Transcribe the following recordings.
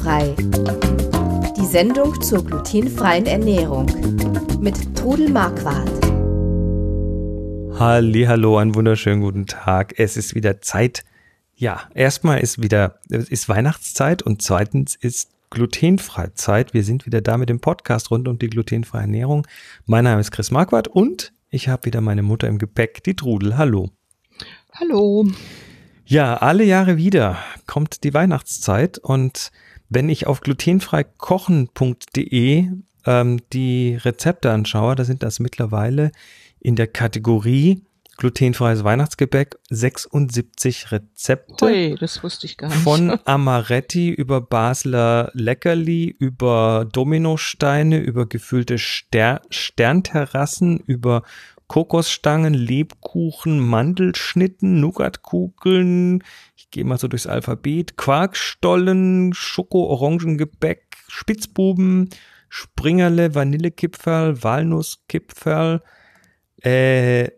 Glutenfrei. Die Sendung zur glutenfreien Ernährung mit Trudel Marquardt. Hallo, einen wunderschönen guten Tag. Es ist wieder Zeit. Ja, erstmal ist wieder ist Weihnachtszeit und zweitens ist glutenfreie Zeit. Wir sind wieder da mit dem Podcast rund um die glutenfreie Ernährung. Mein Name ist Chris Marquardt und ich habe wieder meine Mutter im Gepäck, die Trudel. Hallo. Hallo. Ja, alle Jahre wieder kommt die Weihnachtszeit und wenn ich auf glutenfreikochen.de ähm, die Rezepte anschaue, da sind das mittlerweile in der Kategorie glutenfreies Weihnachtsgebäck 76 Rezepte. Ui, das wusste ich gar nicht. Von Amaretti über Basler Leckerli, über Dominosteine, über gefüllte Ster Sternterrassen, über Kokosstangen, Lebkuchen, Mandelschnitten, Nougatkugeln, ich gehe mal so durchs Alphabet, Quarkstollen, Schoko-Orangengebäck, Spitzbuben, Springerle, Vanillekipferl, Walnusskipferl, äh,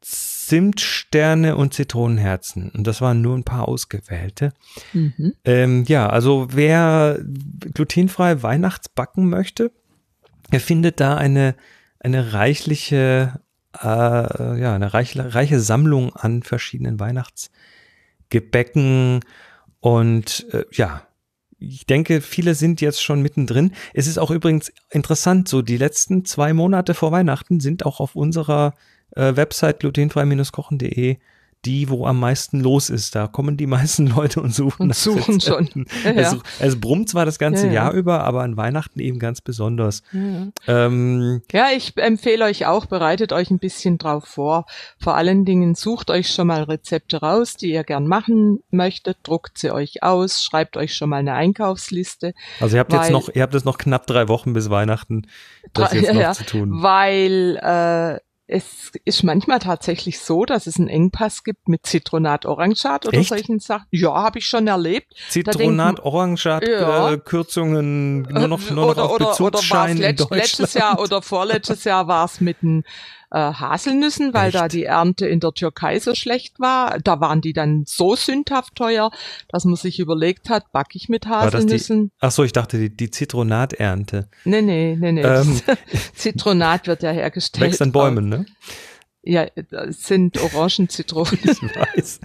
Zimtsterne und Zitronenherzen. Und das waren nur ein paar ausgewählte. Mhm. Ähm, ja, also wer glutenfrei Weihnachtsbacken möchte, er findet da eine, eine reichliche äh, ja, eine reiche, reiche Sammlung an verschiedenen Weihnachtsgebäcken und äh, ja, ich denke, viele sind jetzt schon mittendrin. Es ist auch übrigens interessant, so die letzten zwei Monate vor Weihnachten sind auch auf unserer äh, Website glutenfrei-kochen.de die, wo am meisten los ist. Da kommen die meisten Leute und suchen. Und suchen schon. Ja, es, es, brummt zwar das ganze ja, Jahr über, aber an Weihnachten eben ganz besonders. Ähm, ja, ich empfehle euch auch, bereitet euch ein bisschen drauf vor. Vor allen Dingen sucht euch schon mal Rezepte raus, die ihr gern machen möchtet, druckt sie euch aus, schreibt euch schon mal eine Einkaufsliste. Also ihr habt weil, jetzt noch, ihr habt jetzt noch knapp drei Wochen bis Weihnachten, das jetzt noch zu tun. Weil äh, es ist manchmal tatsächlich so, dass es einen Engpass gibt mit Zitronat Orangat oder Echt? solchen Sachen. Ja, habe ich schon erlebt. Zitronat Orangat ja. äh, Kürzungen nur noch, nur oder, noch auf oder, Bezugsschein oder letzt, letztes Jahr oder vorletztes Jahr war es mit einem äh, Haselnüssen, weil Echt? da die Ernte in der Türkei so schlecht war. Da waren die dann so sündhaft teuer, dass man sich überlegt hat, backe ich mit Haselnüssen. Die, ach so, ich dachte die, die Zitronaternte. Nee, nee, nee, nee. Ähm, Zitronat wird ja hergestellt. Wächst an Bäumen, ne? Ja, das sind Orangenzitronen. Ich weiß.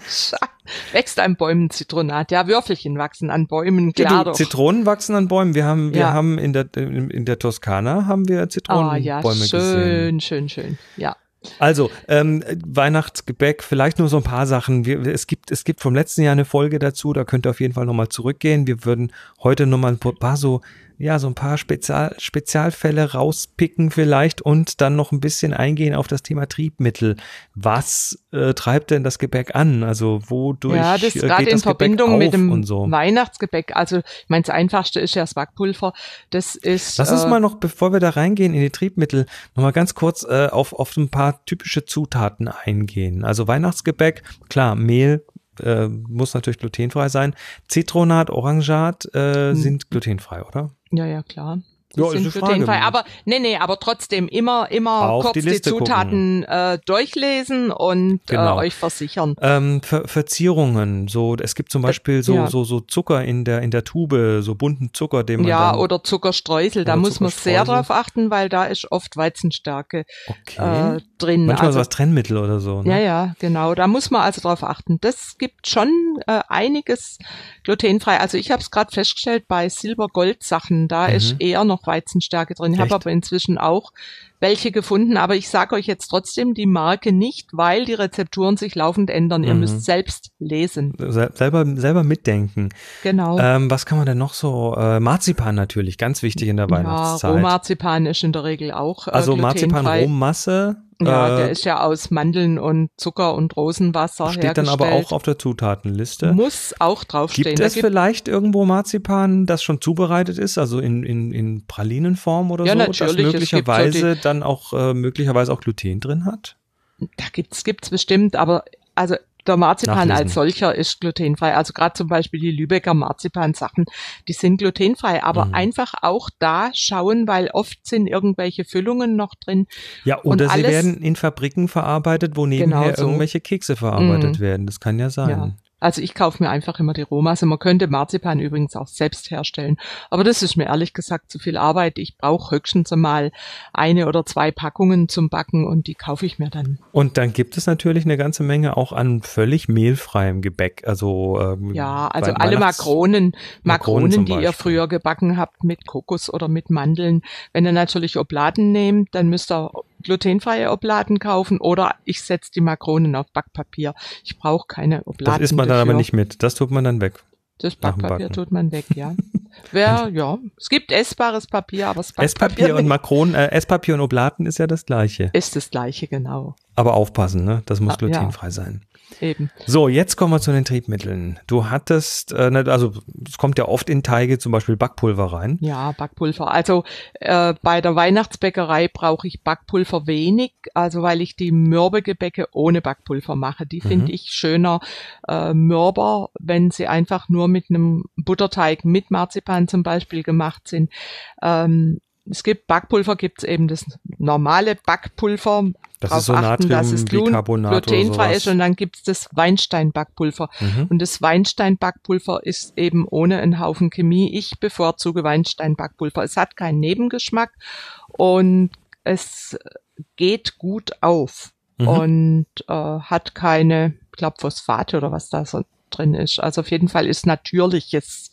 Wächst an Bäumen Zitronat. Ja, Würfelchen wachsen an Bäumen, klar ja, du, Zitronen wachsen an Bäumen. Wir haben, wir ja. haben in der, in der Toskana haben wir Zitronenbäume ah, ja, schön, gesehen. Schön, schön, schön. Ja. Also, ähm, Weihnachtsgebäck, vielleicht nur so ein paar Sachen. Wir, es, gibt, es gibt vom letzten Jahr eine Folge dazu, da könnt ihr auf jeden Fall nochmal zurückgehen. Wir würden heute nochmal ein paar so ja, so ein paar Spezial Spezialfälle rauspicken vielleicht und dann noch ein bisschen eingehen auf das Thema Triebmittel. Was äh, treibt denn das Gebäck an? Also wodurch Ja, das äh, gerade in Verbindung mit dem so. Weihnachtsgebäck. Also ich meine, das Einfachste ist ja das Backpulver. Das ist. Lass uns äh, mal noch, bevor wir da reingehen in die Triebmittel, noch mal ganz kurz äh, auf, auf ein paar typische Zutaten eingehen. Also Weihnachtsgebäck, klar, Mehl, äh, muss natürlich glutenfrei sein. Zitronat, Orangat äh, hm. sind glutenfrei, oder? Ja, ja, klar. Ja, sind glutenfrei. Aber nee, nee, aber trotzdem immer, immer kurz die, die Zutaten äh, durchlesen und äh, genau. äh, euch versichern. Ähm, Ver Verzierungen, so es gibt zum Beispiel so, ja. so, so Zucker in der in der Tube, so bunten Zucker, den man ja oder Zuckerstreusel. Da muss man sehr drauf achten, weil da ist oft Weizenstärke okay. äh, drin. Manchmal also, was Trennmittel oder so. Ne? Ja, ja, genau. Da muss man also drauf achten. Das gibt schon äh, einiges glutenfrei. Also ich habe es gerade festgestellt bei Silber-Gold-Sachen, da mhm. ist eher noch Weizenstärke drin. Ich habe aber inzwischen auch welche gefunden, aber ich sage euch jetzt trotzdem die Marke nicht, weil die Rezepturen sich laufend ändern. Mhm. Ihr müsst selbst lesen. Sel selber, selber mitdenken. Genau. Ähm, was kann man denn noch so? Äh, Marzipan natürlich, ganz wichtig in der Weihnachtszeit. Ja, Rohmarzipan ist in der Regel auch. Äh, also Marzipan Rohmasse ja, äh, der ist ja aus Mandeln und Zucker und Rosenwasser Steht hergestellt. dann aber auch auf der Zutatenliste. Muss auch draufstehen. Gibt es gibt vielleicht irgendwo Marzipan, das schon zubereitet ist, also in, in, in Pralinenform oder ja, so, natürlich. das möglicherweise so dann auch äh, möglicherweise auch Gluten drin hat? Da gibt's gibt's bestimmt, aber also der Marzipan Nachlesen. als solcher ist glutenfrei. Also gerade zum Beispiel die Lübecker Marzipan-Sachen, die sind glutenfrei. Aber mhm. einfach auch da schauen, weil oft sind irgendwelche Füllungen noch drin. Ja, oder sie werden in Fabriken verarbeitet, wo nebenher genau so. irgendwelche Kekse verarbeitet mhm. werden. Das kann ja sein. Ja. Also ich kaufe mir einfach immer die Rohmasse. Man könnte Marzipan übrigens auch selbst herstellen. Aber das ist mir ehrlich gesagt zu viel Arbeit. Ich brauche höchstens einmal eine oder zwei Packungen zum Backen und die kaufe ich mir dann. Und dann gibt es natürlich eine ganze Menge auch an völlig mehlfreiem Gebäck. Also ähm, ja, also alle Makronen, Makronen, Makronen die ihr früher gebacken habt mit Kokos oder mit Mandeln. Wenn ihr natürlich Obladen nehmt, dann müsst ihr glutenfreie Obladen kaufen oder ich setze die Makronen auf Backpapier. Ich brauche keine Obladen. Das isst man dann aber nicht mit. Das tut man dann weg. Das Backpapier tut man weg, ja. Wer, ja. Es gibt essbares Papier, aber Backpapier Esspapier und Makronen, äh, Esspapier und Obladen ist ja das gleiche. Ist das gleiche, genau. Aber aufpassen, ne? Das muss ah, glutenfrei ja. sein. Eben. So, jetzt kommen wir zu den Triebmitteln. Du hattest, äh, ne, also es kommt ja oft in Teige zum Beispiel Backpulver rein. Ja, Backpulver. Also äh, bei der Weihnachtsbäckerei brauche ich Backpulver wenig, also weil ich die Mürbegebäcke ohne Backpulver mache. Die finde mhm. ich schöner äh, mürber, wenn sie einfach nur mit einem Butterteig mit Marzipan zum Beispiel gemacht sind. Ähm, es gibt Backpulver, gibt es eben das normale Backpulver. Das ist so achten, dass es glutenfrei ist und dann gibt es das Weinstein-Backpulver. Mhm. Und das Weinstein-Backpulver ist eben ohne einen Haufen Chemie. Ich bevorzuge Weinstein-Backpulver. Es hat keinen Nebengeschmack und es geht gut auf mhm. und äh, hat keine, ich glaube, Phosphate oder was da so drin ist. Also auf jeden Fall ist natürliches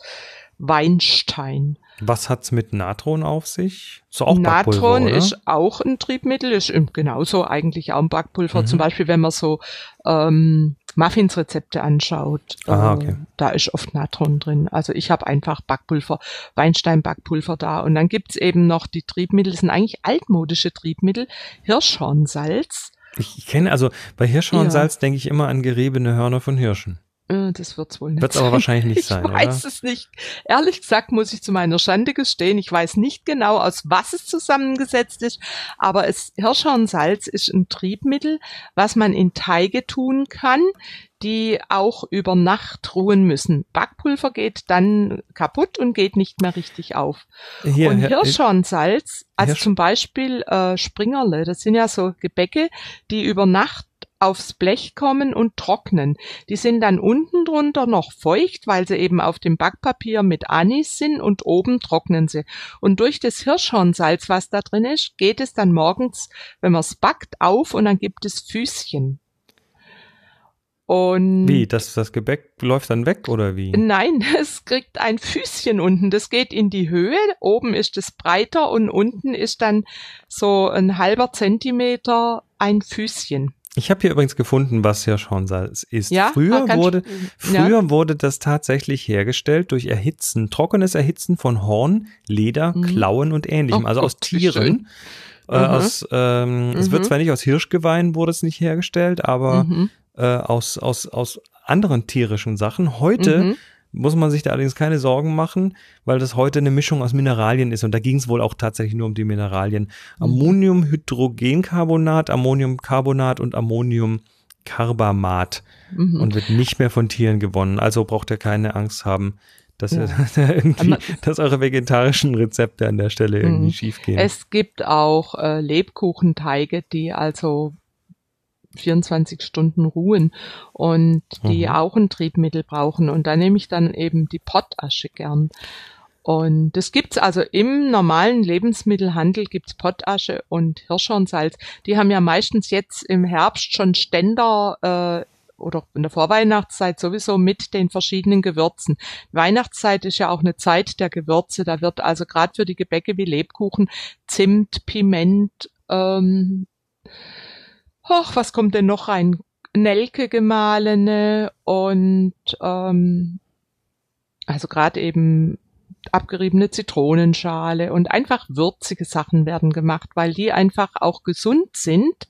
Weinstein. Was hat's mit Natron auf sich? So auch Natron ist auch ein Triebmittel, ist genauso eigentlich auch ein Backpulver. Mhm. Zum Beispiel, wenn man so ähm, Muffins-Rezepte anschaut, Aha, okay. äh, da ist oft Natron drin. Also ich habe einfach Backpulver, Weinstein-Backpulver da. Und dann gibt's eben noch die Triebmittel, das sind eigentlich altmodische Triebmittel, Hirschhornsalz. Ich, ich kenne also bei Hirschhornsalz ja. denke ich immer an geriebene Hörner von Hirschen. Äh, das wird's wohl nicht. Wird's aber wahrscheinlich nicht sein. Ich weiß oder? es nicht. Ehrlich gesagt muss ich zu meiner Schande gestehen, ich weiß nicht genau, aus was es zusammengesetzt ist, aber es Hirschhornsalz ist ein Triebmittel, was man in Teige tun kann, die auch über Nacht ruhen müssen. Backpulver geht dann kaputt und geht nicht mehr richtig auf. Hier, und Hirschhornsalz, also Hirsch zum Beispiel äh, Springerle, das sind ja so Gebäcke, die über Nacht aufs Blech kommen und trocknen. Die sind dann unten drunter noch feucht, weil sie eben auf dem Backpapier mit Anis sind und oben trocknen sie. Und durch das Hirschhornsalz, was da drin ist, geht es dann morgens, wenn man es backt, auf und dann gibt es Füßchen. Und wie, das, das Gebäck läuft dann weg oder wie? Nein, es kriegt ein Füßchen unten. Das geht in die Höhe. Oben ist es breiter und unten ist dann so ein halber Zentimeter ein Füßchen. Ich habe hier übrigens gefunden, was Hirschhornsalz ist. Ja? Früher, ah, wurde, früher ja. wurde das tatsächlich hergestellt durch Erhitzen, trockenes Erhitzen von Horn, Leder, mhm. Klauen und ähnlichem, oh, also aus Tieren. Äh, mhm. aus, ähm, mhm. Es wird mhm. zwar nicht aus Hirschgeweihen wurde es nicht hergestellt, aber mhm. äh, aus, aus, aus anderen tierischen Sachen. Heute muss man sich da allerdings keine Sorgen machen, weil das heute eine Mischung aus Mineralien ist und da ging es wohl auch tatsächlich nur um die Mineralien. Mhm. Ammoniumhydrogencarbonat, Ammoniumcarbonat und Ammoniumcarbamat mhm. und wird nicht mehr von Tieren gewonnen. Also braucht ihr keine Angst haben, dass, ja. irgendwie, dass eure vegetarischen Rezepte an der Stelle irgendwie mhm. schief gehen. Es gibt auch äh, Lebkuchenteige, die also 24 Stunden ruhen und die mhm. auch ein Triebmittel brauchen. Und da nehme ich dann eben die Pottasche gern. Und das gibt's also im normalen Lebensmittelhandel gibt's Pottasche und Hirschhornsalz. Die haben ja meistens jetzt im Herbst schon Ständer äh, oder in der Vorweihnachtszeit sowieso mit den verschiedenen Gewürzen. Weihnachtszeit ist ja auch eine Zeit der Gewürze. Da wird also gerade für die Gebäcke wie Lebkuchen Zimt, Piment, ähm, ach, was kommt denn noch rein? Nelke gemahlene und ähm, also gerade eben abgeriebene Zitronenschale und einfach würzige Sachen werden gemacht, weil die einfach auch gesund sind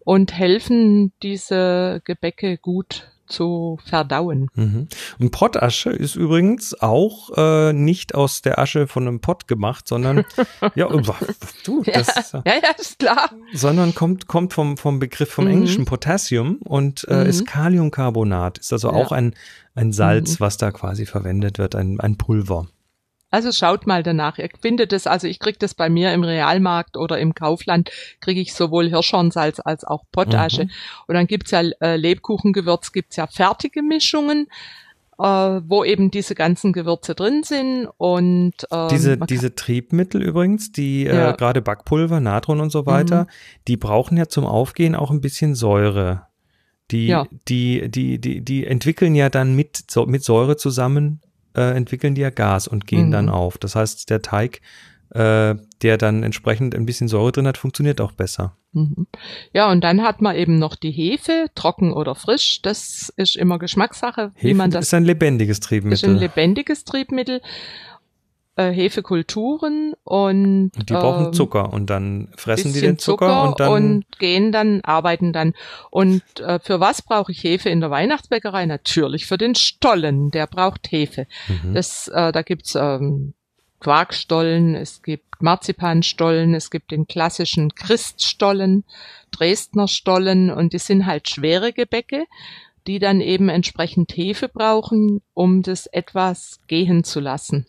und helfen, diese Gebäcke gut zu verdauen. Mhm. Und Pottasche ist übrigens auch äh, nicht aus der Asche von einem Pott gemacht, sondern ja, du, das, ja, ja, ja, ist klar. Sondern kommt kommt vom vom Begriff vom mhm. englischen Potassium und äh, mhm. ist Kaliumcarbonat, ist also ja. auch ein ein Salz, mhm. was da quasi verwendet wird, ein ein Pulver. Also schaut mal danach. Ihr findet es, also ich kriege das bei mir im Realmarkt oder im Kaufland, kriege ich sowohl Hirschhornsalz als auch Pottasche. Mhm. Und dann gibt's ja äh, Lebkuchengewürz, gibt's ja fertige Mischungen äh, wo eben diese ganzen Gewürze drin sind und ähm, diese diese Triebmittel übrigens, die äh, ja. äh, gerade Backpulver, Natron und so weiter, mhm. die brauchen ja zum Aufgehen auch ein bisschen Säure. Die ja. die die die die entwickeln ja dann mit mit Säure zusammen äh, entwickeln die ja Gas und gehen mhm. dann auf. Das heißt, der Teig äh, der dann entsprechend ein bisschen Säure drin hat, funktioniert auch besser. Mhm. Ja, und dann hat man eben noch die Hefe, trocken oder frisch. Das ist immer Geschmackssache, Hefe wie man das. Ist ein lebendiges Triebmittel. Ist ein lebendiges Triebmittel. Äh, Hefekulturen und, die brauchen ähm, Zucker und dann fressen die den Zucker, Zucker, und dann und gehen dann arbeiten dann und äh, für was brauche ich Hefe in der Weihnachtsbäckerei natürlich für den Stollen der braucht Hefe mhm. das äh, da gibt's ähm, Quarkstollen, es gibt Marzipanstollen, es gibt den klassischen Christstollen, Dresdner Stollen und die sind halt schwere Gebäcke, die dann eben entsprechend Hefe brauchen, um das etwas gehen zu lassen.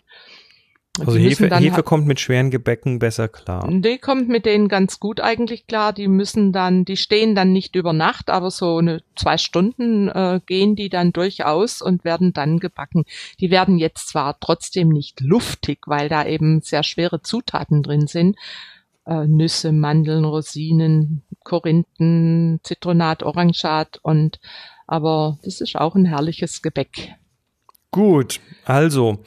Also Hefe, Hefe kommt mit schweren Gebäcken besser klar. Die kommt mit denen ganz gut eigentlich klar. Die müssen dann, die stehen dann nicht über Nacht, aber so eine zwei Stunden äh, gehen die dann durchaus und werden dann gebacken. Die werden jetzt zwar trotzdem nicht luftig, weil da eben sehr schwere Zutaten drin sind. Äh, Nüsse, Mandeln, Rosinen, Korinthen, Zitronat, Orangat und aber das ist auch ein herrliches Gebäck. Gut, also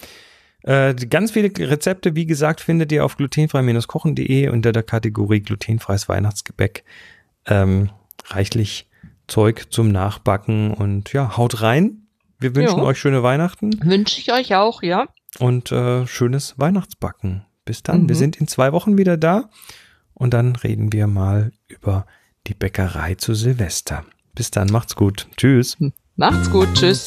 äh, ganz viele Rezepte, wie gesagt, findet ihr auf glutenfrei-kochen.de unter der Kategorie glutenfreies Weihnachtsgebäck. Ähm, reichlich Zeug zum Nachbacken und ja, haut rein. Wir wünschen jo. euch schöne Weihnachten. Wünsche ich euch auch, ja. Und äh, schönes Weihnachtsbacken. Bis dann. Mhm. Wir sind in zwei Wochen wieder da und dann reden wir mal über die Bäckerei zu Silvester. Bis dann, macht's gut. Tschüss. Macht's gut, tschüss.